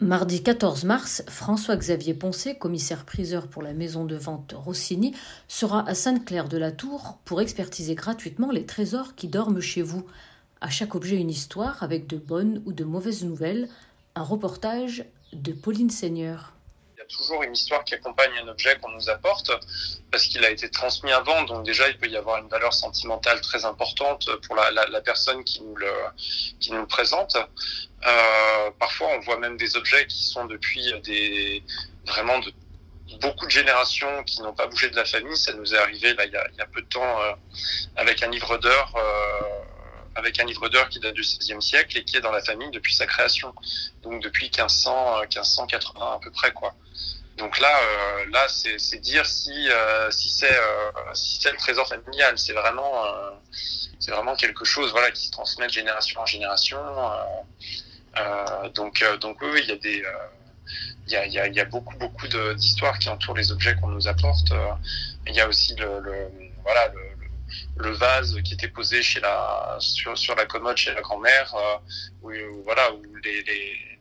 Mardi 14 mars, François-Xavier Poncet, commissaire-priseur pour la maison de vente Rossini, sera à Sainte-Claire-de-la-Tour pour expertiser gratuitement les trésors qui dorment chez vous. À chaque objet, une histoire avec de bonnes ou de mauvaises nouvelles. Un reportage de Pauline Seigneur toujours une histoire qui accompagne un objet qu'on nous apporte parce qu'il a été transmis avant. Donc déjà, il peut y avoir une valeur sentimentale très importante pour la, personne qui nous le, présente. Euh, parfois, on voit même des objets qui sont depuis vraiment beaucoup de générations qui n'ont pas bougé de la famille. Ça nous est arrivé là, il, y a, peu de temps euh, avec un livre d'heures. Euh, avec un qui date du XVIe siècle et qui est dans la famille depuis sa création, donc depuis 1500, 1580 à peu près quoi. Donc là, euh, là, c'est dire si euh, euh, si c'est le trésor familial, c'est vraiment c'est vraiment quelque chose voilà qui se transmet de génération en génération. Donc donc oui, il y a des il y a, y, a, beaucoup beaucoup d'histoires qui entourent les objets qu'on nous apporte. Il y a aussi le, voilà le, vase qui était posé chez la sur, sur la commode chez la grand-mère où, voilà où les,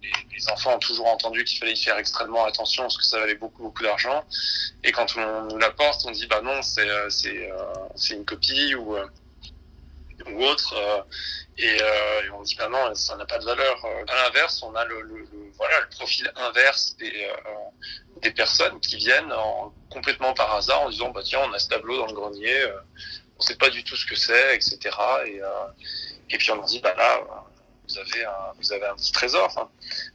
les, enfants ont toujours entendu qu'il fallait y faire extrêmement attention parce que ça valait beaucoup beaucoup d'argent et quand on nous l'apporte on dit bah non c'est c'est c'est une copie ou ou autre et, et, on dit bah non ça n'a pas de valeur à l'inverse on a le, le, voilà le profil inverse des des personnes qui viennent en, complètement par hasard en disant bah tiens on a ce tableau dans le grenier on sait pas du tout ce que c'est, etc. Et, euh, et puis on leur dit, bah là, vous avez un, vous avez un petit trésor. Hein.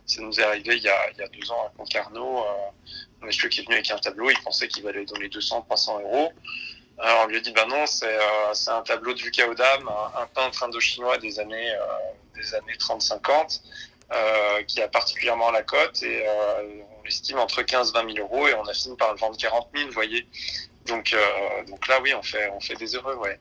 Ça nous est arrivé il y a, deux ans à Concarneau, euh, un monsieur qui est venu avec un tableau, il pensait qu'il valait dans les 200, 300 euros. Alors on lui a dit, bah non, c'est euh, un tableau de Vukaodam, un, peintre indo-chinois des années, euh, des années 30-50, euh, qui a particulièrement la cote et on l'estime entre 15 20 000 euros et on a fini par le vendre 40 000, vous voyez. Donc, donc là, oui, on fait, on fait des heureux, ouais.